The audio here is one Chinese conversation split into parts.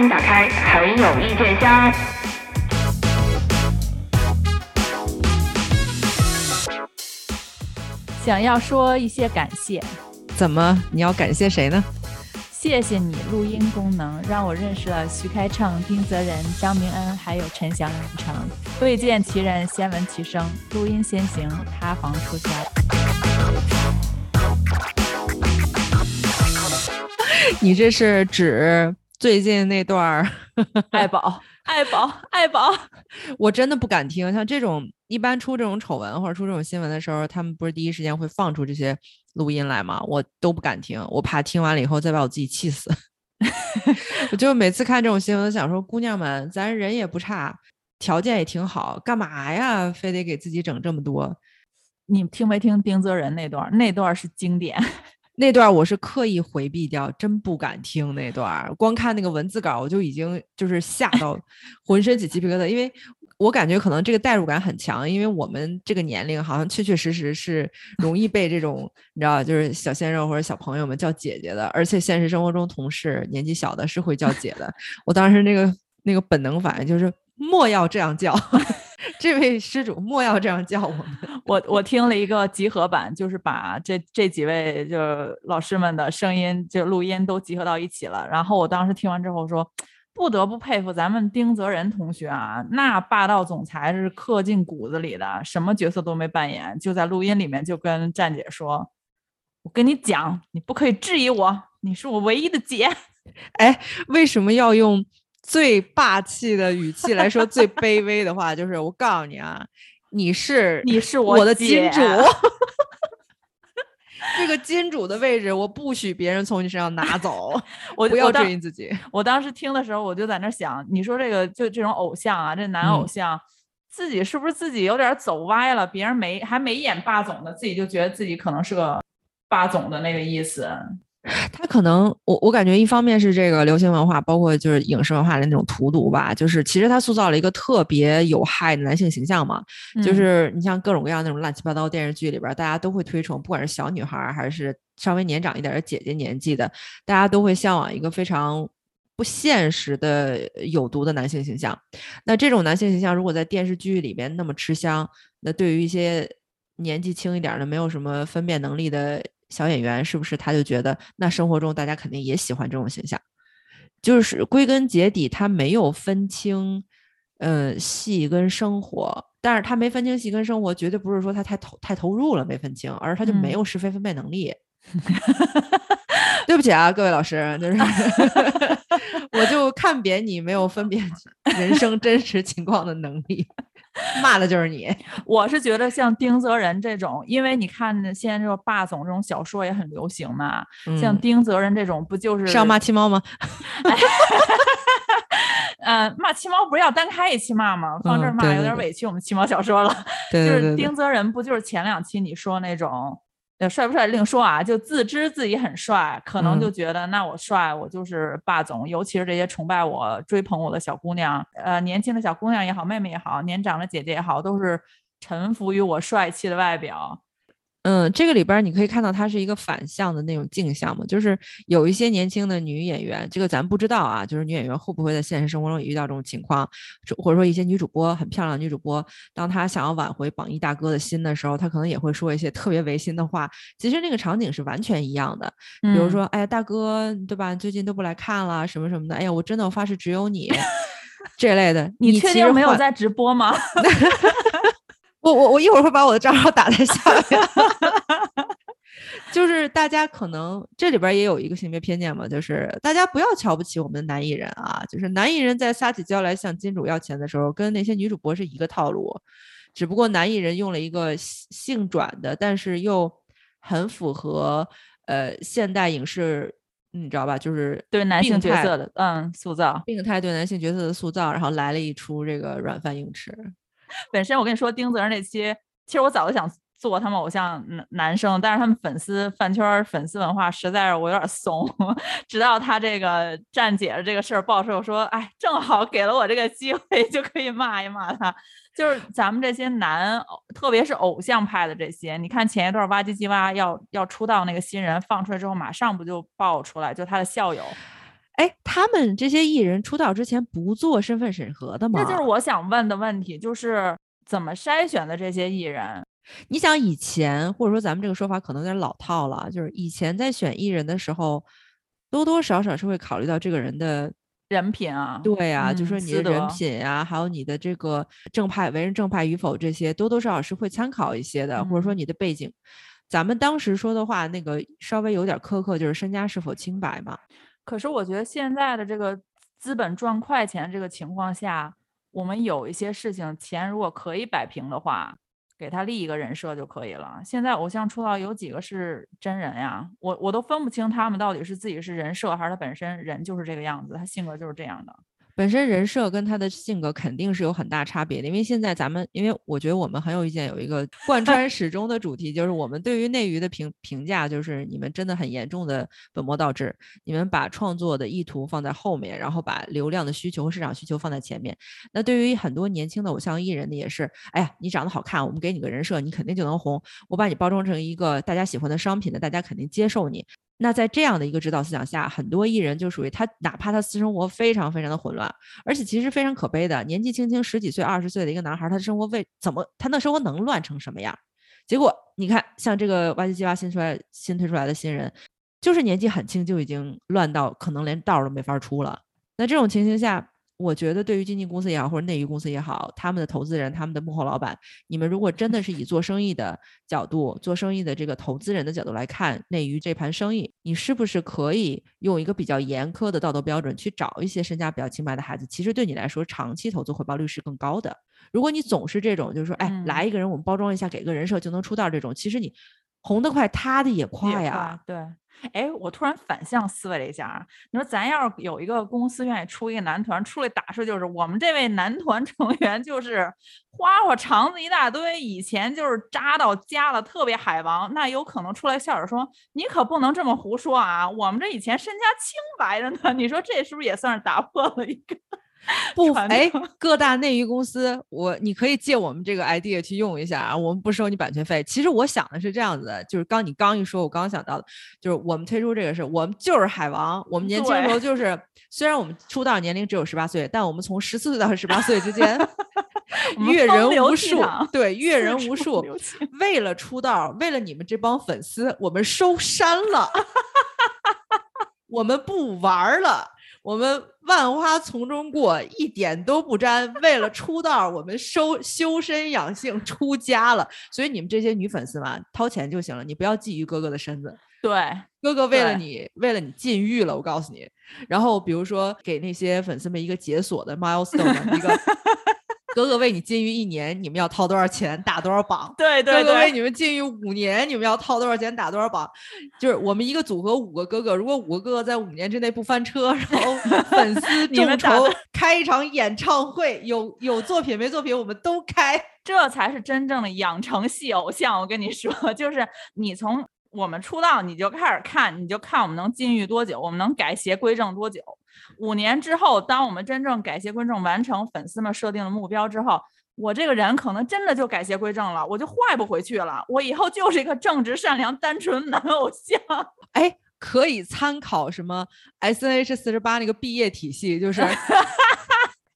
迎打开很有意见箱。想要说一些感谢，怎么？你要感谢谁呢？谢谢你录音功能，让我认识了徐开畅、丁泽仁、张明恩，还有陈祥成。未见其人，先闻其声。录音先行，塌房出家。你这是指最近那段儿 爱宝、爱宝、爱宝？我真的不敢听。像这种一般出这种丑闻或者出这种新闻的时候，他们不是第一时间会放出这些录音来吗？我都不敢听，我怕听完了以后再把我自己气死。我就每次看这种新闻，想说：姑娘们，咱人也不差，条件也挺好，干嘛呀？非得给自己整这么多？你听没听丁泽仁那段？那段是经典。那段我是刻意回避掉，真不敢听那段。光看那个文字稿，我就已经就是吓 到浑身起鸡皮疙瘩，因为我感觉可能这个代入感很强，因为我们这个年龄好像确确实实是 容易被这种你知道，就是小鲜肉或者小朋友们叫姐姐的，而且现实生活中同事年纪小的是会叫姐的。我当时那个那个本能反应就是莫要这样叫。这位施主莫要这样叫我们。我我听了一个集合版，就是把这这几位就老师们的声音就录音都集合到一起了。然后我当时听完之后说，不得不佩服咱们丁泽仁同学啊，那霸道总裁是刻进骨子里的，什么角色都没扮演，就在录音里面就跟站姐说：“我跟你讲，你不可以质疑我，你是我唯一的姐。”哎，为什么要用？最霸气的语气来说，最卑微的话就是：我告诉你啊，你是你是我的金主，这个金主的位置我不许别人从你身上拿走。我不要质疑自己。我当时听的时候，我就在那想，你说这个就这种偶像啊，这男偶像自己是不是自己有点走歪了？别人没还没演霸总呢，自己就觉得自己可能是个霸总的那个意思。他可能，我我感觉一方面是这个流行文化，包括就是影视文化的那种荼毒吧，就是其实他塑造了一个特别有害的男性形象嘛，就是你像各种各样那种乱七八糟电视剧里边，大家都会推崇，不管是小女孩还是稍微年长一点的姐姐年纪的，大家都会向往一个非常不现实的有毒的男性形象。那这种男性形象如果在电视剧里边那么吃香，那对于一些年纪轻一点的、没有什么分辨能力的。小演员是不是他就觉得那生活中大家肯定也喜欢这种形象？就是归根结底他没有分清，呃，戏跟生活。但是他没分清戏跟生活，绝对不是说他太投太投入了没分清，而是他就没有是非分辨能力。对不起啊，各位老师，就是 我就看扁你没有分辨 人生真实情况的能力。骂的就是你，我是觉得像丁泽仁这种，因为你看现在这种霸总这种小说也很流行嘛，像丁泽仁这种不就是是要骂七猫吗？嗯，骂七猫不是要单开一期骂吗？放这儿骂有点委屈我们七猫小说了。就是丁泽仁不就是前两期你说那种。帅不帅另说啊，就自知自己很帅，可能就觉得那我帅，我就是霸总。尤其是这些崇拜我、追捧我的小姑娘，呃，年轻的小姑娘也好，妹妹也好，年长的姐姐也好，都是臣服于我帅气的外表。嗯，这个里边你可以看到它是一个反向的那种镜像嘛，就是有一些年轻的女演员，这个咱不知道啊，就是女演员会不会在现实生活中也遇到这种情况，或者说一些女主播很漂亮女主播，当她想要挽回榜一大哥的心的时候，她可能也会说一些特别违心的话。其实那个场景是完全一样的，比如说，哎呀，大哥，对吧？最近都不来看了，什么什么的。哎呀，我真的我发誓只有你 这类的。你确定没有在直播吗？我我我一会儿会把我的账号打在下面，就是大家可能这里边也有一个性别偏见嘛，就是大家不要瞧不起我们的男艺人啊，就是男艺人在撒起娇来向金主要钱的时候，跟那些女主播是一个套路，只不过男艺人用了一个性转的，但是又很符合呃现代影视，你知道吧？就是对男性角色的嗯塑造，病态对男性角色的塑造，然后来了一出这个软饭硬吃。本身我跟你说，丁泽仁那期，其实我早就想做他们偶像男男生，但是他们粉丝饭圈粉丝文化实在是我有点怂。直到他这个站姐的这个事儿爆出，我说，哎，正好给了我这个机会，就可以骂一骂他。就是咱们这些男，特别是偶像派的这些，你看前一段哇唧唧哇要要出道那个新人放出来之后，马上不就爆出来，就他的校友。哎，他们这些艺人出道之前不做身份审核的吗？这就是我想问的问题，就是怎么筛选的这些艺人？你想以前，或者说咱们这个说法可能有点老套了，就是以前在选艺人的时候，多多少少是会考虑到这个人的人品啊，对啊，就嗯说你的人品啊，还有你的这个正派为人正派与否，这些多多少少是会参考一些的，或者说嗯你的背景。咱们当时说的话，那个稍微有点苛刻，就是身家是否清白嘛。可是我觉得现在的这个资本赚快钱这个情况下，我们有一些事情钱如果可以摆平的话，给他立一个人设就可以了。现在偶像出道有几个是真人呀？我我都分不清他们到底是自己是人设，还是他本身人就是这个样子，他性格就是这样的。本身人设跟他的性格肯定是有很大差别的，因为现在咱们，因为我觉得我们很有意见，有一个 贯穿始终的主题，就是我们对于内娱的评评价，就是你们真的很严重的本末倒置，你们把创作的意图放在后面，然后把流量的需求和市场需求放在前面。那对于很多年轻的偶像艺人呢，也是，哎呀，你长得好看，我们给你个人设，你肯定就能红，我把你包装成一个大家喜欢的商品的，大家肯定接受你。那在这样的一个指导思想下，很多艺人就属于他，哪怕他私生活非常非常的混乱，而且其实非常可悲的，年纪轻轻十几岁、二十岁的一个男孩，他的生活为怎么他那生活能乱成什么样？结果你看，像这个 YG 计划新出来新推出来的新人，就是年纪很轻就已经乱到可能连道都没法出了。那这种情形下，我觉得对于经纪公司也好，或者内娱公司也好，他们的投资人、他们的幕后老板，你们如果真的是以做生意的角度、做生意的这个投资人的角度来看内娱这盘生意，你是不是可以用一个比较严苛的道德标准去找一些身家比较清白的孩子？其实对你来说，长期投资回报率是更高的。如果你总是这种，就是说，哎，嗯来一个人，我们包装一下，给个人设就能出道这种，其实你红得快，塌的也快也呀。对，哎，我突然反向思维了一下啊，你说咱要是有一个公司愿意出一个男团，出来打出就是我们这位男团成员就是花花肠子一大堆，以前就是渣到家了，特别海王，那有可能出来笑着说你可不能这么胡说啊，我们这以前身家清白着呢，你说这是不是也算是打破了一个 不，哎，各大内娱公司，我你可以借我们这个 idea 去用一下啊，我们不收你版权费。其实我想的是这样子的，就是刚你刚一说，我刚想到的，就是我们推出这个事，我们就是海王，我们年轻的时候就是，虽然我们出道年龄只有十八岁，但我们从十四岁到十八岁之间阅人无数，对，阅人无数。为了出道，为了你们这帮粉丝，我们收山了，我们不玩儿了，我们万花丛中过，一点都不沾。为了出道，我们收修身养性，出家了。所以你们这些女粉丝嘛，掏钱就行了，你不要觊觎哥哥的身子。对，哥哥为了你，为了你禁欲了，我告诉你。然后比如说给那些粉丝们一个解锁的 milestone，一个哥哥为你禁欲一年，你们要掏多少钱，打多少榜？对对对，哥哥为你们禁欲五年，你们要掏多少钱，打多少榜？就是我们一个组合五个哥哥，如果五个哥哥在五年之内不翻车，然后粉丝 你们众筹开一场演唱会，有有作品没作品我们都开。这才是真正的养成系偶像。我跟你说，就是你从我们出道你就开始看，你就看我们能禁欲多久，我们能改邪归正多久。五年之后，当我们真正改邪归正，完成粉丝们设定的目标之后，我这个人可能真的就改邪归正了，我就坏不回去了。我以后就是一个正直、善良、单纯男偶像。哎，可以参考什么 S N H 四十八那个毕业体系，就是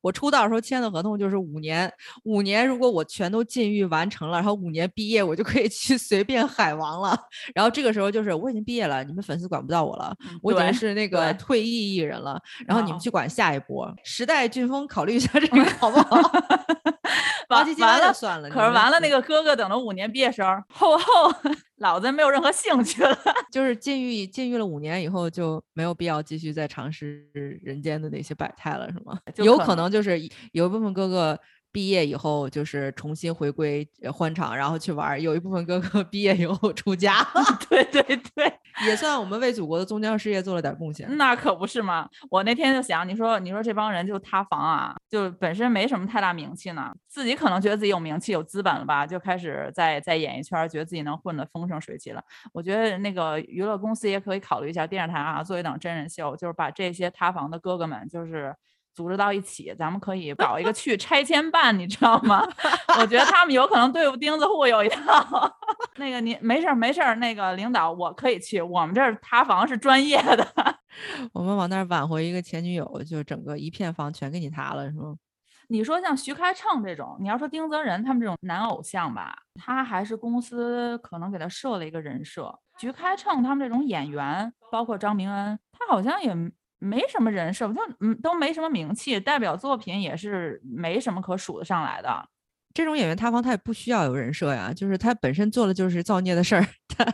我出道的时候签的合同就是五年，五年如果我全都禁欲完成了，然后五年毕业，我就可以 去随便海王了。然后这个时候就是我已经毕业了，你们粉丝管不到我了，我已经是那个退役艺人了。然后你们哦去管下一波。时代俊峰考虑一下这个好不好？完了算了，可是完了，那个个哥哥等了五年毕业时候，后后老子没有任何兴趣了。就是禁欲，禁欲了五年以后就没有必要继续再尝试人间的那些百态了，是吗？有可能就是有一部分哥哥毕业以后就是重新回归呃欢场，然后去玩儿；有一部分哥哥 毕业以后出家，对对对，也算我们为祖国的宗教事业做了点贡献。那可不是嘛！我那天就想，你说你说这帮人就塌房啊，就本身没什么太大名气呢，自己可能觉得自己有名气、有资本了吧，就开始在在演艺圈儿觉得自己能混得风生水起了。我觉得那个娱乐公司也可以考虑一下，电视台啊做一档真人秀，就是把这些塌房的哥哥们，就是组织到一起，咱们可以搞一个去拆迁办，你知道吗？我觉得他们有可能对付钉子户有一套。那个你没事儿没事儿，那个领导我可以去，我们这儿塌房是专业的。我们往那儿挽回一个前女友，就整个一片房全给你塌了，是吗？你说像徐开骋这种，你要说丁泽仁他们这种男偶像吧，他还是公司可能给他设了一个人设。徐开骋他们这种演员，包括张明恩，他好像也没什么人设，就嗯都没什么名气，代表作品也是没什么可数得上来的。这种演员塌方，他也不需要有人设呀，就是他本身做的就是造孽的事儿，他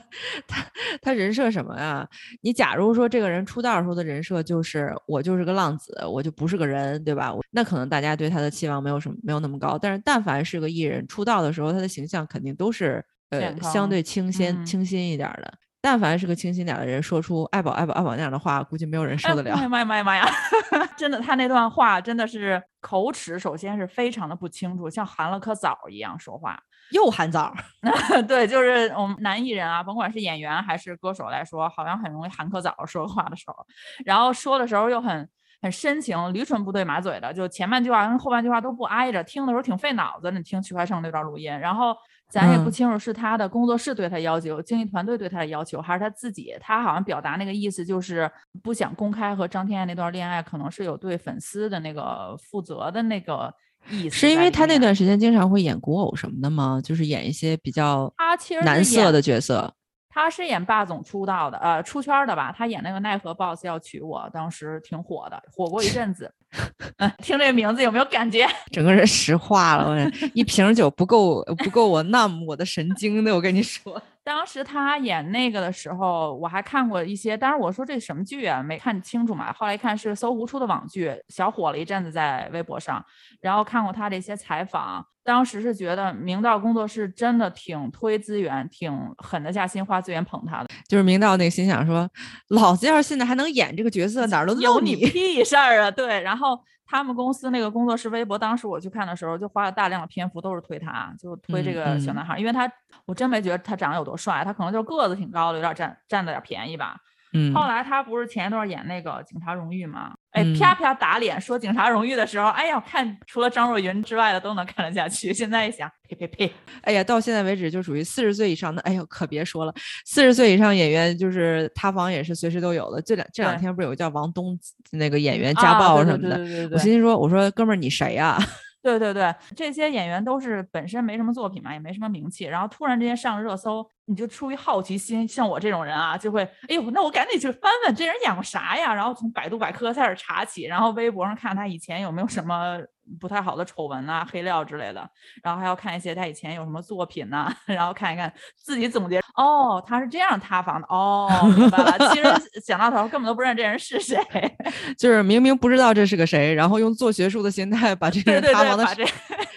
他他人设什么呀？你假如说这个人出道时候的人设就是我就是个浪子，我就不是个人，对吧？那可能大家对他的期望没有什么没有那么高。但是但凡是个艺人出道的时候，他的形象肯定都是呃相对清新清新一点的。但凡是个清新点的人，说出爱宝爱宝爱宝那样的话，估计没有人受得了。妈呀妈呀妈呀！真的，他那段话真的是口齿，首先是非常的不清楚，像含了颗枣一样说话，又含枣。对，就是我们男艺人啊，甭管是演员还是歌手来说，好像很容易含颗枣说话的时候，然后说的时候又很很深情，驴唇不对马嘴的，就前半句话跟后半句话都不挨着，听的时候挺费脑子。你听徐怀胜那段录音，然后。咱也不清楚是他的工作室对他要求，经纪团队对他的要求，还是他自己。他好像表达那个意思就是不想公开和张天爱那段恋爱，可能是有对粉丝的那个负责的那个意思。是因为他那段时间经常会演古偶什么的吗？就是演一些比较他其实男色的角色。他是演霸总出道的，呃，出圈的吧？他演那个奈何 boss 要娶我，当时挺火的，火过一阵子。听这个名字有没有感觉？整个人石化了，一瓶酒不够，不够我那么我的神经的，我跟你说。当时他演那个的时候，我还看过一些，当然我说这什么剧啊，没看清楚嘛。后来一看是搜狐出的网剧，小火了一阵子在微博上，然后看过他的一些采访，当时是觉得明道工作室真的挺推资源，挺狠的下心花资源捧他的。就是明道那个心想说，老子要是现在还能演这个角色，哪儿都有你 屁事儿啊！对，然后。他们公司那个工作室微博，当时我去看的时候，就花了大量的篇幅都是推他，就推这个小男孩，因为他我真没觉得他长得有多帅，他可能就个子挺高的，有点占占了点便宜吧。嗯，后来他不是前一段演那个《警察荣誉》吗？哎，啪啪打脸说《警察荣誉》的时候，哎呀，看除了张若昀之外的都能看得下去。现在一想，呸呸呸！哎呀，到现在为止就属于四十岁以上的，哎呦，可别说了，四十岁以上演员就是塌房也是随时都有的。这两这两天不是有个叫王东那个演员家暴什么的？我心心说，我说哥们儿你谁 呀？对对对，这些演员都是本身没什么作品嘛，也没什么名气，然后突然之间上热搜，你就出于好奇心，像我这种人啊，就会，哎呦，那我赶紧去翻翻这人演过啥呀？然后从百度百科开始查起，然后微博上看他以前有没有什么。不太好的丑闻啊、黑料之类的，然后还要看一些他以前有什么作品呐，然后看一看自己总结。哦，他是这样塌房的。哦，明白了。其实 想到头根本都不认这人是谁，就是明明不知道这是个谁，然后用做学术的心态把这个塌房的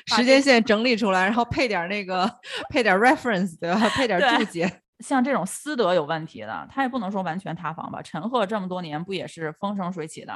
时间线整理出来，然后配点那个配点 reference 对吧？配点注解。像这种私德有问题的，他也不能说完全塌房吧？陈赫这么多年不也是风生水起的？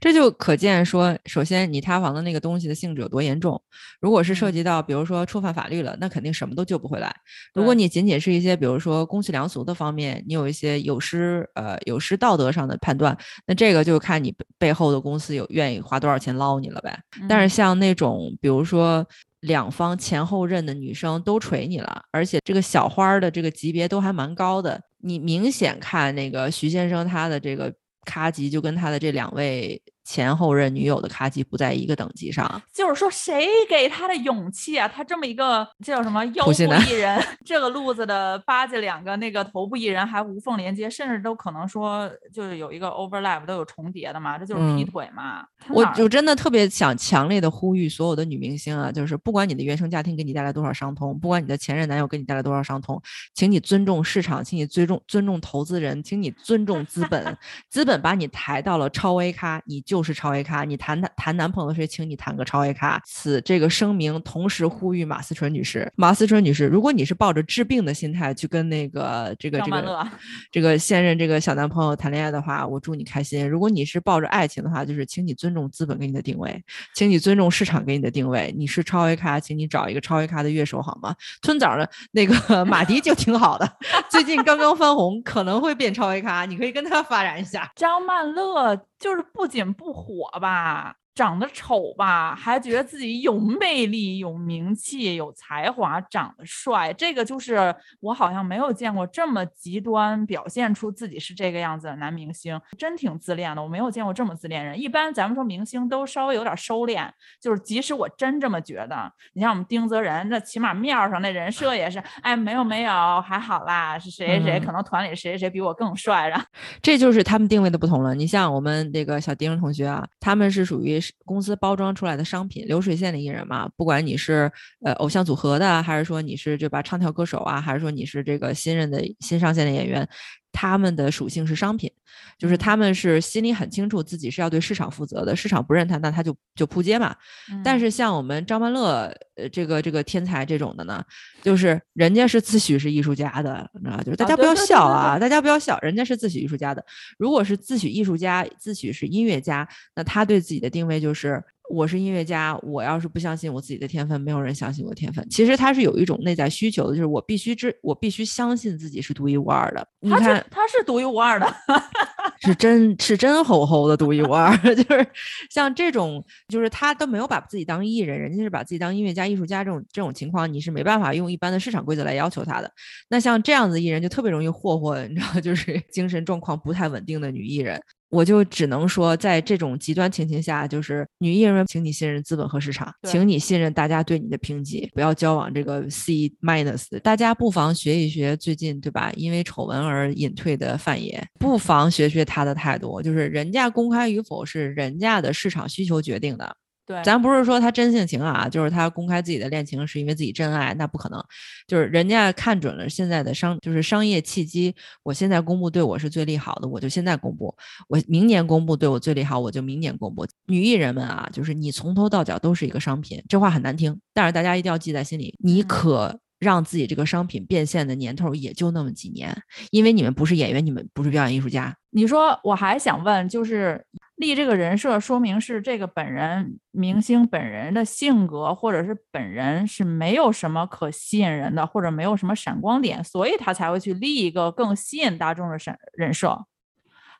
这就可见说，首先你塌房的那个东西的性质有多严重。如果是涉及到，比如说触犯法律了，那肯定什么都救不回来。如果你仅仅是一些，比如说公序良俗的方面，你有一些有失呃有失道德上的判断，那这个就看你背后的公司有愿意花多少钱捞你了呗。但是像那种，比如说。两方前后任的女生都锤你了，而且这个小花的这个级别都还蛮高的。你明显看那个徐先生他的这个咖级就跟他的这两位。前后任女友的卡级不在一个等级上，就是说谁给他的勇气啊？他这么一个叫什么 腰部艺人，这个路子的巴结两个那个头部艺人还无缝连接，甚至都可能说就是有一个 overlap 都有重叠的嘛，这就是劈腿嘛。我就真的特别想强烈的呼吁所有的女明星啊，就是不管你的原生家庭给你带来多少伤痛，不管你的前任男友给你带来多少伤痛，请你尊重市场，请你尊重尊重投资人，请你尊重资本，资本把你抬到了超 A 咖，你就。就是超 A 咖，你谈谈谈男朋友的时，请你谈个超 A 咖。此这个声明同时呼吁马思纯女士，马思纯女士，如果你是抱着治病的心态去跟那个这个这个这个现任这个小男朋友谈恋爱的话，我祝你开心。如果你是抱着爱情的话，就是请你尊重资本给你的定位，请你尊重市场给你的定位。你是超 A 咖，请你找一个超 A 咖的乐手好吗？村枣的那个 马迪就挺好的，最近刚刚翻红，可能会变超 A 咖，你可以跟他发展一下。张曼乐。就是不仅不火吧，长得丑吧，还觉得自己有魅力、有名气、有才华，长得帅，这个就是我好像没有见过这么极端表现出自己是这个样子的男明星，真挺自恋的。我没有见过这么自恋人。一般咱们说明星都稍微有点收敛，就是即使我真这么觉得，你像我们丁泽仁，那起码面上那人设也是，哎，没有没有，还好啦，是谁谁谁，可能团里谁谁谁比我更帅，然后这就是他们定位的不同了。你像我们那个小丁同学啊，他们是属于。公司包装出来的商品，流水线的艺人嘛，不管你是呃偶像组合的，还是说你是就把唱跳歌手啊，还是说你是这个新任的新上线的演员。他们的属性是商品，就是他们是心里很清楚自己是要对市场负责的，市场不认他，那他就就扑街嘛。但是像我们张曼乐，呃，这个这个天才这种的呢，就是人家是自诩是艺术家的，你知道就是大家不要笑啊，大家不要笑，人家是自诩艺术家的。如果是自诩艺术家，自诩是音乐家，那他对自己的定位就是。我是音乐家，我要是不相信我自己的天分，没有人相信我的天分。其实他是有一种内在需求的，就是我必须知，我必须相信自己是独一无二的。你看，他是独一无二的，是真是真吼吼的独一无二。就是像这种，就是他都没有把自己当艺人，人家是把自己当音乐家、艺术家这种这种情况，你是没办法用一般的市场规则来要求他的。那像这样子艺人就特别容易霍霍，你知道，就是 精神状况不太稳定的女艺人。我就只能说，在这种极端情形下，就是女艺人们，请你信任资本和市场，请你信任大家对你的评级，不要交往这个 C minus。大家不妨学一学最近，对吧？因为丑闻而隐退的范爷，不妨学学他的态度，就是人家公开与否是人家的市场需求决定的。对，咱不是说他真性情啊，就是他公开自己的恋情是因为自己真爱，那不可能。就是人家看准了现在的商，就是商业契机，我现在公布对我是最利好的，我就现在公布；我明年公布对我最利好，我就明年公布。女艺人们啊，就是你从头到脚都是一个商品，这话很难听，但是大家一定要记在心里。你可让自己这个商品变现的年头也就那么几年，因为你们不是演员，你们不是表演艺术家。你说，我还想问，就是。立这个人设，说明是这个本人明星本人的性格，或者是本人是没有什么可吸引人的，或者没有什么闪光点，所以他才会去立一个更吸引大众的闪人设，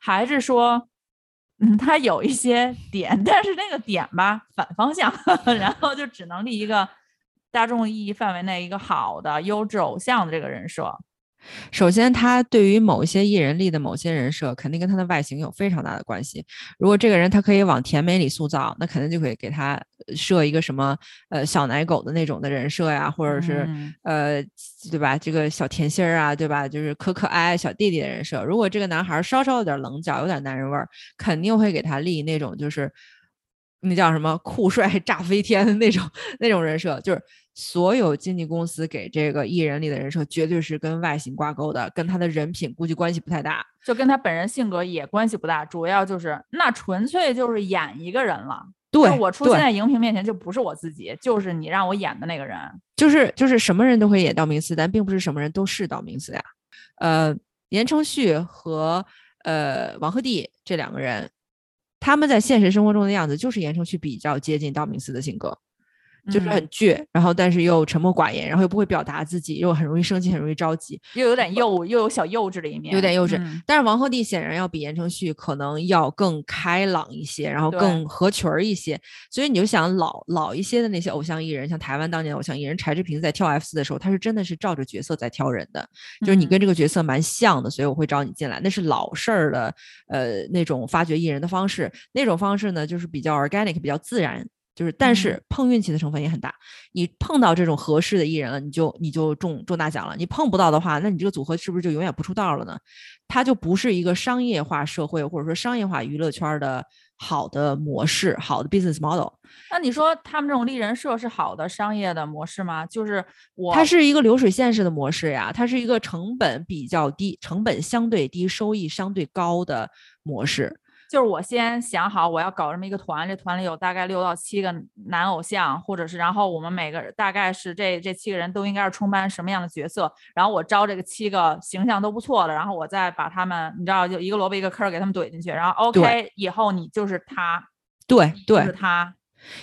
还是说，嗯，他有一些点，但是那个点吧反方向，然后就只能立一个大众意义范围内一个好的优质偶像的这个人设。首先，他对于某一些艺人立的某些人设，肯定跟他的外形有非常大的关系。如果这个人他可以往甜美里塑造，那肯定就会给他设一个什么呃小奶狗的那种的人设呀，或者是呃对吧？这个小甜心儿啊，对吧？就是可可爱爱小弟弟的人设。如果这个男孩稍稍有点棱角，有点男人味儿，肯定会给他立那种就是那叫什么酷帅炸飞天的那种那种人设，就是。所有经纪公司给这个艺人里的人设，绝对是跟外形挂钩的，跟他的人品估计关系不太大，就跟他本人性格也关系不大，主要就是那纯粹就是演一个人了。对，我出现在荧屏面前就不是我自己，就是你让我演的那个人，就是就是什么人都可以演道明寺，但并不是什么人都是道明寺呀。呃，言承旭和呃王鹤棣这两个人，他们在现实生活中的样子，就是言承旭比较接近道明寺的性格。就是很倔，然后但是又沉默寡言，然后又不会表达自己，又很容易生气，很容易着急，又有点幼，又有小幼稚的一面，有点幼稚。但是王鹤棣显然要比言承旭可能要更开朗一些，然后更合群儿一些。所以你就想老老一些的那些偶像艺人，像台湾当年偶像艺人柴智屏在跳 F 四的时候，他是真的是照着角色在挑人的，就是你跟这个角色蛮像的，所以我会招你进来。那是老式儿的，呃，那种发掘艺人的方式，那种方式呢，就是比较 organic，比较自然。就是，但是碰运气的成分也很大。你碰到这种合适的艺人了，你就你就中中大奖了。你碰不到的话，那你这个组合是不是就永远不出道了呢？它就不是一个商业化社会或者说商业化娱乐圈的好的模式，好的 business model。那你说他们这种立人设是好的商业的模式吗？就是我，它是一个流水线式的模式呀，它是一个成本比较低、成本相对低、收益相对高的模式。就是我先想好我要搞这么一个团，这团里有大概六到七个男偶像，或者是然后我们每个大概是这这七个人都应该是充班什么样的角色，然后我招这个七个形象都不错的，然后我再把他们，你知道就一个萝卜一个坑给他们怼进去，然后 OK 以后你就是他，对对，就是他。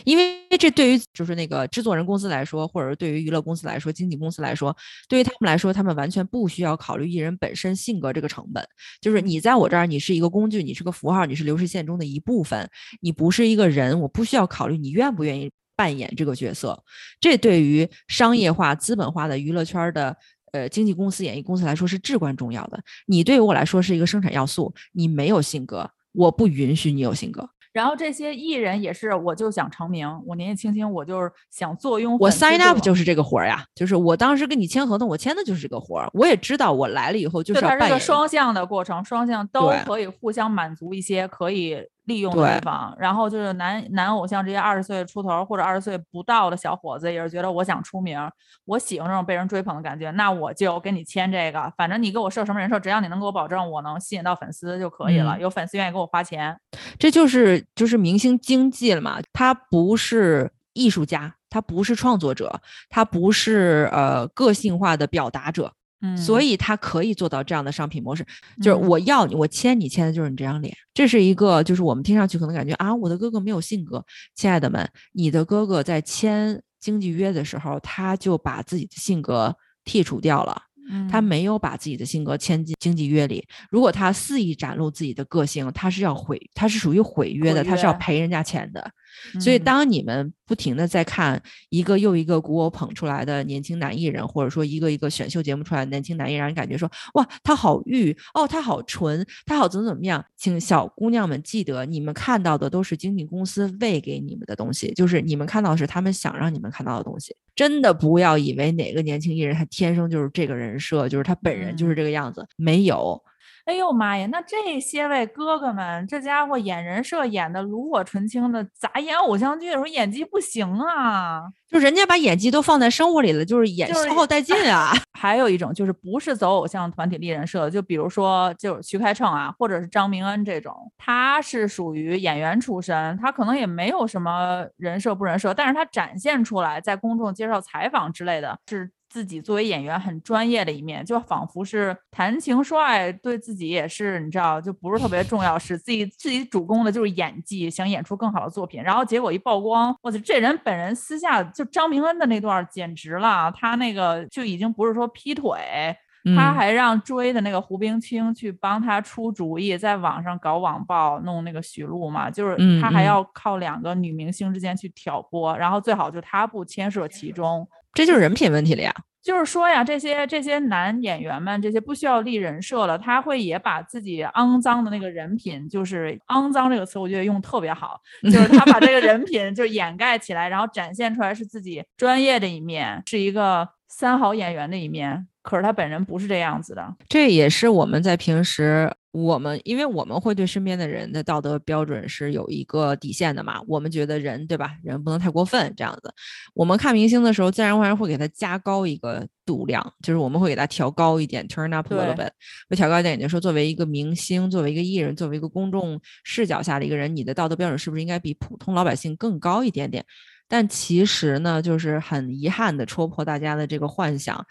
因为这对于就是那个制作人公司来说，或者是对于娱乐公司来说、经纪公司来说，对于他们来说，他们完全不需要考虑艺人本身性格这个成本。就是你在我这儿，你是一个工具，你是个符号，你是流水线中的一部分，你不是一个人，我不需要考虑你愿不愿意扮演这个角色。这对于商业化、资本化的娱乐圈的呃经纪公司、演艺公司来说是至关重要的。你对于我来说是一个生产要素，你没有性格，我不允许你有性格。然后这些艺人也是，我就想成名，我年纪轻轻，我就是想坐拥。我 sign up 就是这个活儿呀，就是我当时跟你签合同，我签的就是这个活儿。我也知道我来了以后就是要扮演。它是个双向的过程，双向都可以互相满足一些可以。利用对方，然后就是男男偶像这些二十岁出头或者二十岁不到的小伙子，也是觉得我想出名，我喜欢这种被人追捧的感觉，那我就跟你签这个，反正你给我设什么人设，只要你能给我保证我能吸引到粉丝就可以了，有粉丝愿意给我花钱，这就是就是明星经济了嘛。他不是艺术家，他不是创作者，他不是呃个性化的表达者。所以他可以做到这样的商品模式，就是我要你，我签你签的就是你这张脸，这是一个就是我们听上去可能感觉啊，我的哥哥没有性格，亲爱的们，你的哥哥在签经纪约的时候，他就把自己的性格剔除掉了。他没有把自己的性格签进经纪约里。如果他肆意展露自己的个性，他是要毁，他是属于毁约的，他是要赔人家钱的。所以，当你们不停的在看一个又一个古偶捧出来的年轻男艺人，或者说一个一个选秀节目出来的年轻男艺人，感觉说哇，他好玉哦，他好纯，他好怎么怎么样？请小姑娘们记得，你们看到的都是经纪公司喂给你们的东西，就是你们看到是他们想让你们看到的东西。真的不要以为哪个年轻艺人他天生就是这个人设，就是他本人就是这个样子，没有。哎呦妈呀，那这些位哥哥们，这家伙演人设演的炉火纯青的，咋演偶像剧的时候演技不行啊？就人家把演技都放在生活里了，就是演消耗殆尽啊。还有一种就是不是走偶像团体立人设，就比如说就是徐开骋啊，或者是张明恩这种，他是属于演员出身，他可能也没有什么人设不人设，但是他展现出来在公众接受采访之类的是。自己作为演员很专业的一面，就仿佛是谈情说爱，对自己也是你知道，就不是特别重要，是自己自己主攻的就是演技，想演出更好的作品。然后结果一曝光，我操，这人本人私下就张明恩的那段简直了，他那个就已经不是说劈腿，他还让追的那个胡冰卿去帮他出主意，在网上搞网暴，弄那个许璐嘛，就是他还要靠两个女明星之间去挑拨，然后最好就他不牵涉其中。这就是人品问题了呀！就是说呀，这些这些男演员们，这些不需要立人设了，他会也把自己肮脏的那个人品，就是“肮脏”这个词，我觉得用特别好，就是他把这个人品就掩盖起来，然后展现出来是自己专业的一面，是一个三好演员的一面。可是他本人不是这样子的，这也是我们在平时。我们因为我们会对身边的人的道德标准是有一个底线的嘛，我们觉得人对吧，人不能太过分这样子。我们看明星的时候，自然而然会给他加高一个度量，就是我们会给他调高一点，turn up a little bit，会调高一点，也就是说，作为一个明星，作为一个艺人，作为一个公众视角下的一个人，你的道德标准是不是应该比普通老百姓更高一点点？但其实呢，就是很遗憾的戳破大家的这个幻想。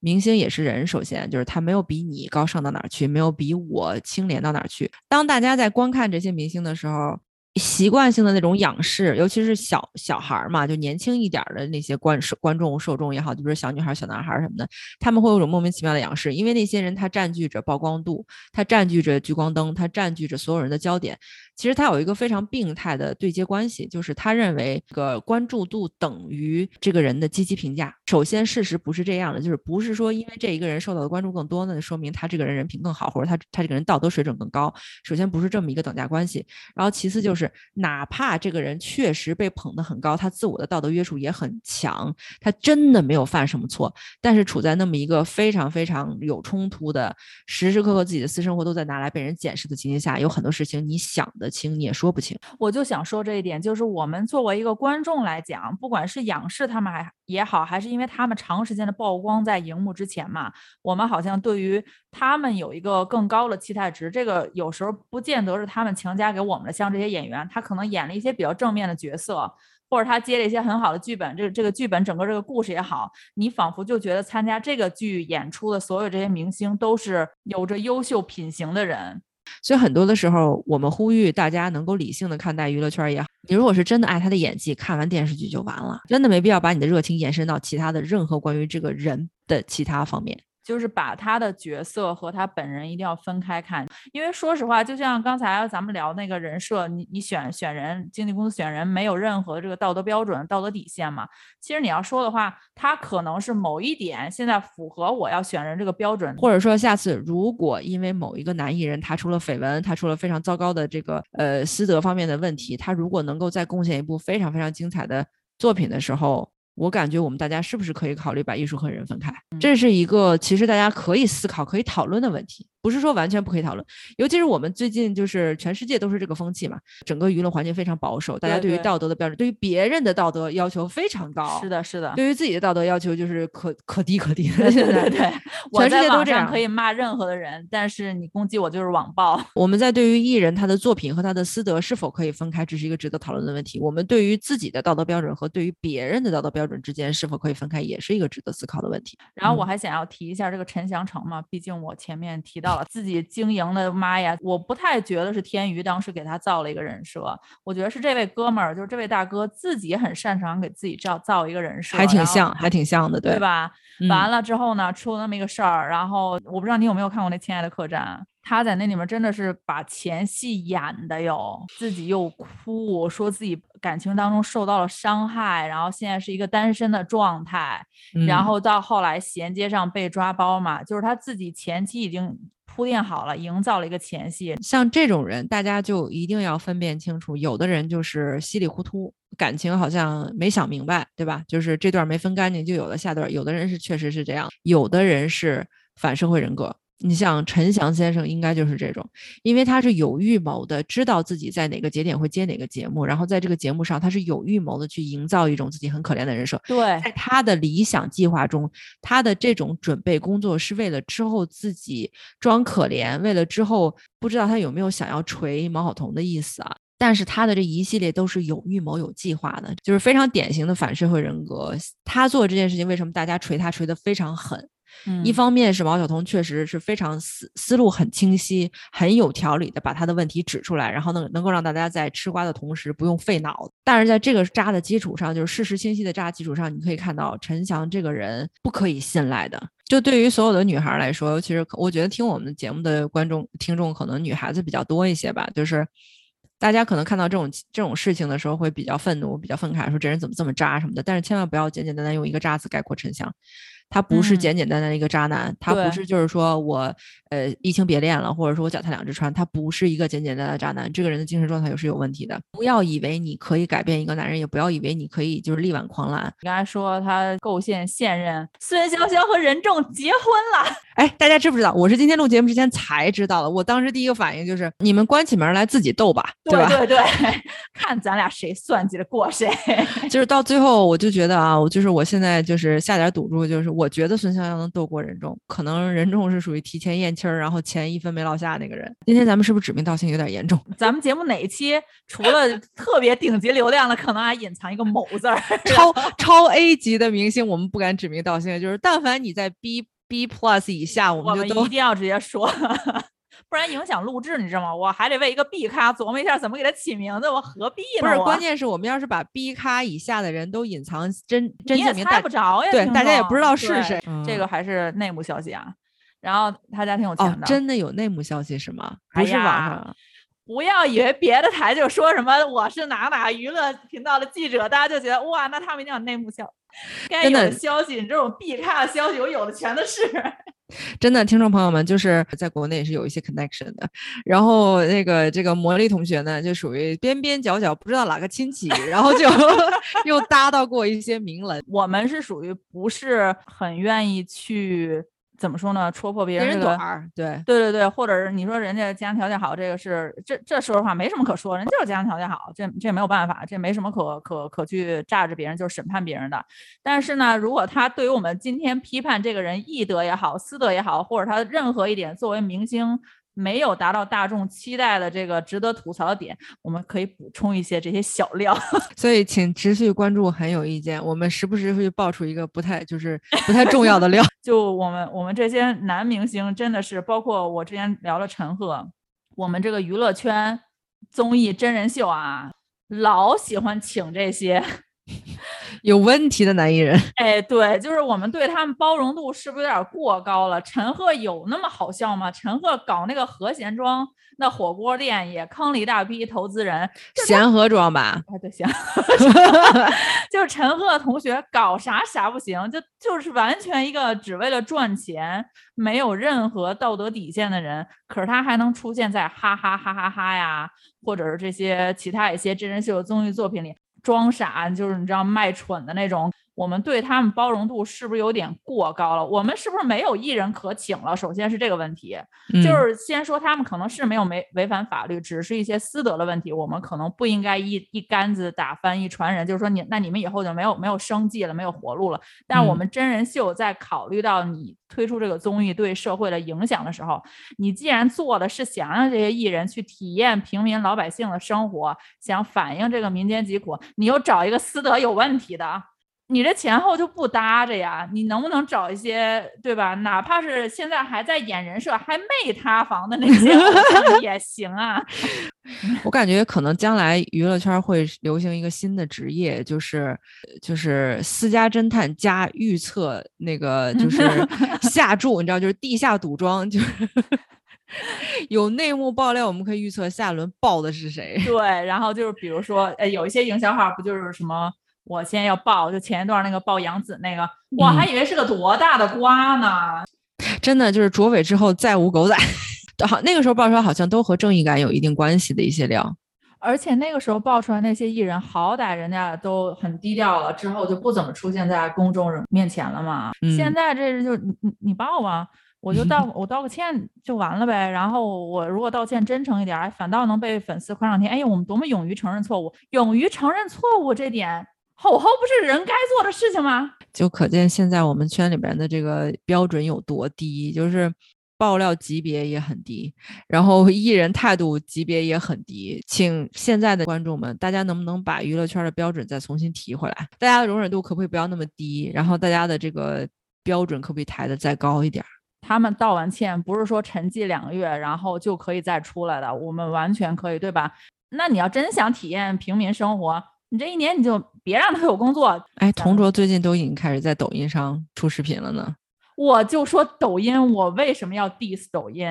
明星也是人，首先就是他没有比你高尚到哪儿去，没有比我清廉到哪儿去。当大家在观看这些明星的时候，习惯性的那种仰视，尤其是小小孩儿嘛，就年轻一点的那些观观众受众也好，就比如小女孩、小男孩什么的，他们会有种莫名其妙的仰视，因为那些人他占据着曝光度，他占据着聚光灯，他占据着所有人的焦点。其实他有一个非常病态的对接关系，就是他认为这个关注度等于这个人的积极评价。首先，事实不是这样的，就是不是说因为这一个人受到的关注更多，那就说明他这个人人品更好，或者他他这个人道德水准更高。首先不是这么一个等价关系。然后其次就是，哪怕这个人确实被捧得很高，他自我的道德约束也很强，他真的没有犯什么错，但是处在那么一个非常非常有冲突的，时时刻刻自己的私生活都在拿来被人检视的情形下，有很多事情你想得。清你也说不清，我就想说这一点，就是我们作为一个观众来讲，不管是仰视他们还也好，还是因为他们长时间的曝光在荧幕之前嘛，我们好像对于他们有一个更高的期待值。这个有时候不见得是他们强加给我们的，像这些演员，他可能演了一些比较正面的角色，或者他接了一些很好的剧本，这个这个剧本整个这个故事也好，你仿佛就觉得参加这个剧演出的所有这些明星都是有着优秀品行的人。所以很多的时候，我们呼吁大家能够理性的看待娱乐圈也好，你如果是真的爱他的演技，看完电视剧就完了，真的没必要把你的热情延伸到其他的任何关于这个人的其他方面。就是把他的角色和他本人一定要分开看，因为说实话，就像刚才咱们聊那个人设，你你选选人，经纪公司选人没有任何这个道德标准、道德底线嘛。其实你要说的话，他可能是某一点现在符合我要选人这个标准，或者说下次如果因为某一个男艺人他出了绯闻，他出了非常糟糕的这个呃私德方面的问题，他如果能够再贡献一部非常非常精彩的作品的时候。我感觉我们大家是不是可以考虑把艺术和人分开？这是一个其实大家可以思考、可以讨论的问题。不是说完全不可以讨论，尤其是我们最近就是全世界都是这个风气嘛，整个舆论环境非常保守，大家对于道德的标准，对于别人的道德要求非常高。是的，是的。对于自己的道德要求就是可可低可低。对对 对，全世界都这样。可以骂任何的人，但是你攻击我就是网暴。我们在对于艺人他的作品和他的私德是否可以分开，这是一个值得讨论的问题。我们对于自己的道德标准和对于别人的道德标准之间是否可以分开，也是一个值得思考的问题。然后我还想要提一下这个陈翔成嘛，毕竟我前面提到了自己经营。的妈呀！我不太觉得是天娱当时给他造了一个人设，我觉得是这位哥们儿，就是这位大哥自己很擅长给自己造造一个人设，还挺像，还挺像的，对吧？完了之后呢，出了那么一个事儿，然后我不知道你有没有看过那《亲爱的客栈》，他在那里面真的是把前戏演的哟，自己又哭，说自己感情当中受到了伤害，然后现在是一个单身的状态，然后到后来衔接上被抓包嘛，就是他自己前期已经。铺垫好了，营造了一个前戏。像这种人，大家就一定要分辨清楚。有的人就是稀里糊涂，感情好像没想明白，对吧？就是这段没分干净，就有了下段。有的人是确实是这样，有的人是反社会人格。你像陈翔先生，应该就是这种，因为他是有预谋的，知道自己在哪个节点会接哪个节目，然后在这个节目上，他是有预谋的去营造一种自己很可怜的人设。对，在他的理想计划中，他的这种准备工作是为了之后自己装可怜，为了之后不知道他有没有想要锤毛晓彤的意思啊？但是他的这一系列都是有预谋、有计划的，就是非常典型的反社会人格。他做这件事情，为什么大家锤他锤得非常狠？一方面是毛晓彤确实是非常思思路很清晰、很有条理的把他的问题指出来，然后能能够让大家在吃瓜的同时不用费脑。但是在这个渣的基础上，就是事实清晰的渣基础上，你可以看到陈翔这个人不可以信赖的。就对于所有的女孩来说，其实我觉得听我们节目的观众听众可能女孩子比较多一些吧，就是大家可能看到这种这种事情的时候会比较愤怒、比较愤慨，说这人怎么这么渣什么的。但是千万不要简简单单用一个渣字概括陈翔。他不是简简单单的一个渣男，他不是就是说我呃移情别恋了，或者说我脚踏两只船，他不是一个简简单单的渣男。这个人的精神状态也是有问题的。不要以为你可以改变一个男人，也不要以为你可以就是力挽狂澜。你刚才说他构陷现任孙潇潇和任重结婚了，哎，大家知不知道？我是今天录节目之前才知道的。我当时第一个反应就是你们关起门来自己斗吧，对吧？对对，看咱俩谁算计的过谁。就是到最后，我就觉得啊，我就是我现在就是下点赌注，就是。我觉得孙潇潇能斗过任重，可能任重是属于提前咽气儿，然后钱一分没落下那个人。今天咱们是不是指名道姓有点严重？咱们节目哪一期除了特别顶级流量的，可能还隐藏一个某字儿？超超 A 级的明星，我们不敢指名道姓，就是但凡你在 B B plus 以下，我们就都一定要直接说。不然影响录制，你知道吗？我还得为一个 B 咖琢磨一下怎么给他起名字，我何必呢？不是，关键是我们要是把 B 咖以下的人都隐藏真真姓名，猜不着呀。对，大家也不知道是谁。这个还是内幕消息啊。然后他家挺有钱的，真的有内幕消息是吗？不是网上。不要以为别的台就说什么我是哪哪娱乐频道的记者，大家就觉得哇，那他们一定有内幕消，该有的消息，你这种必看的消息，我有的全都是。真的，听众朋友们，就是在国内也是有一些 connection 的。然后那个这个魔力同学呢，就属于边边角角不知道哪个亲戚，然后就 又搭到过一些名人。我们是属于不是很愿意去。怎么说呢？戳破别人这个，对对对对，或者是你说人家家庭条件好，这个是这这说实话没什么可说，人就是家庭条件好，这这没有办法，这没什么可可可去炸着别人，就是审判别人的。但是呢，如果他对于我们今天批判这个人义德也好，私德也好，或者他任何一点作为明星。没有达到大众期待的这个值得吐槽的点，我们可以补充一些这些小料。所以，请持续关注，很有意见。我们时不时会爆出一个不太就是不太重要的料。就我们我们这些男明星，真的是包括我之前聊了陈赫，我们这个娱乐圈综艺真人秀啊。老喜欢请这些 有问题的男艺人。哎，对，就是我们对他们包容度是不是有点过高了？陈赫有那么好笑吗？陈赫搞那个和贤庄那火锅店也坑了一大批投资人，贤和庄吧？哎，对，贤，就是陈赫同学搞啥啥不行，就就是完全一个只为了赚钱，没有任何道德底线的人。可是他还能出现在哈哈哈哈哈呀，或者是这些其他一些真人秀综艺作品里。装傻就是你知道卖蠢的那种，我们对他们包容度是不是有点过高了？我们是不是没有艺人可请了？首先是这个问题，就是先说他们可能是没有没违反法律，只是一些私德的问题，我们可能不应该一一竿子打翻一船人，就是说你那你们以后就没有没有生计了，没有活路了。但我们真人秀在考虑到你推出这个综艺对社会的影响的时候，你既然做的是想让这些艺人去体验平民老百姓的生活，想反映这个民间疾苦。你又找一个私德有问题的，你这前后就不搭着呀？你能不能找一些对吧？哪怕是现在还在演人设还没塌房的那些 也行啊。我感觉可能将来娱乐圈会流行一个新的职业，就是就是私家侦探加预测那个就 是下注，你知道，就是地下赌庄，就是。有内幕爆料，我们可以预测下轮爆的是谁。对，然后就是比如说，呃，有一些营销号不就是什么，我现在要爆，就前一段那个爆杨紫那个，我还以为是个多大的瓜呢。真的就是卓伟之后再无狗仔，好，那个时候爆出来好像都和正义感有一定关系的一些料。而且那个时候爆出来那些艺人，好歹人家都很低调了，之后就不怎么出现在公众人面前了嘛。现在这是就你你你爆啊！我就道 我道个歉就完了呗，然后我如果道歉真诚一点，反倒能被粉丝夸上天。哎呀，我们多么勇于承认错误，勇于承认错误这点，吼吼不是人该做的事情吗？就可见现在我们圈里边的这个标准有多低，就是爆料级别也很低，然后艺人态度级别也很低。请现在的观众们，大家能不能把娱乐圈的标准再重新提回来？大家的容忍度可不可以不要那么低？然后大家的这个标准可不可以抬得再高一点？他们道完歉，不是说沉寂两个月，然后就可以再出来的。我们完全可以，对吧？那你要真想体验平民生活，你这一年你就别让他有工作。哎，同桌最近都已经开始在抖音上出视频了呢。我就说抖音，我为什么要 diss 抖音？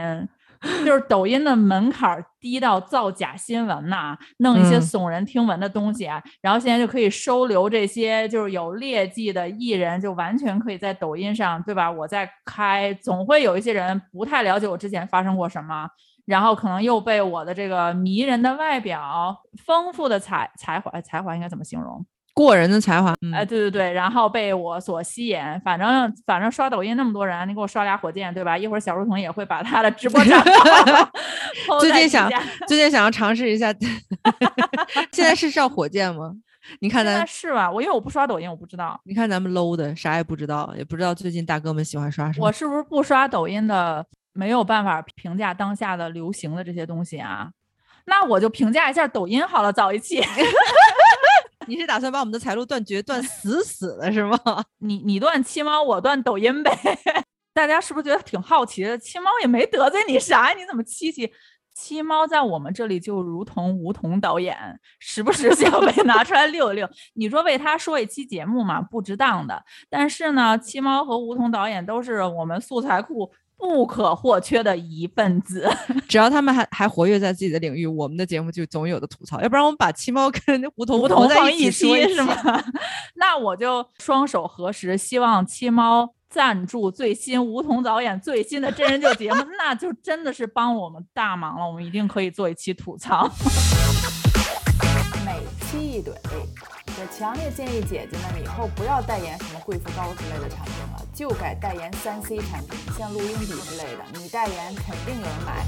就是抖音的门槛低到造假新闻呐，弄一些耸人听闻的东西啊，然后现在就可以收留这些就是有劣迹的艺人，就完全可以在抖音上，对吧？我在开，总会有一些人不太了解我之前发生过什么，然后可能又被我的这个迷人的外表、丰富的才才华，才华应该怎么形容？过人的才华，哎，对对对，然后被我所吸引，反正反正刷抖音那么多人，你给我刷俩火箭，对吧？一会儿小书童也会把他的直播账号 最近想最近想要尝试一下，现在是上火箭吗？你看咱是吧？我因为我不刷抖音，我不知道。你看咱们 low 的啥也不知道，也不知道最近大哥们喜欢刷什么。我是不是不刷抖音的没有办法评价当下的流行的这些东西啊？那我就评价一下抖音好了，早一期。你是打算把我们的财路断绝断死死的是吗？你你断七猫，我断抖音呗。大家是不是觉得挺好奇的？七猫也没得罪你啥，你怎么七七？七猫在我们这里就如同梧桐导演，时不时就要被拿出来溜一溜。你说为他说一期节目嘛，不值当的。但是呢，七猫和梧桐导演都是我们素材库。不可或缺的一份子，只要他们还还活跃在自己的领域，我们的节目就总有的吐槽。要不然我们把七猫跟梧桐梧桐在一起是吗？那我就双手合十，希望七猫赞助最新梧桐导演最新的真人秀节目，那就真的是帮我们大忙了。我们一定可以做一期吐槽，每期一怼。我强烈建议姐姐们以后不要代言什么贵妇膏之类的产品了就改代言三 c 产品像录音笔之类的你代言肯定有人买。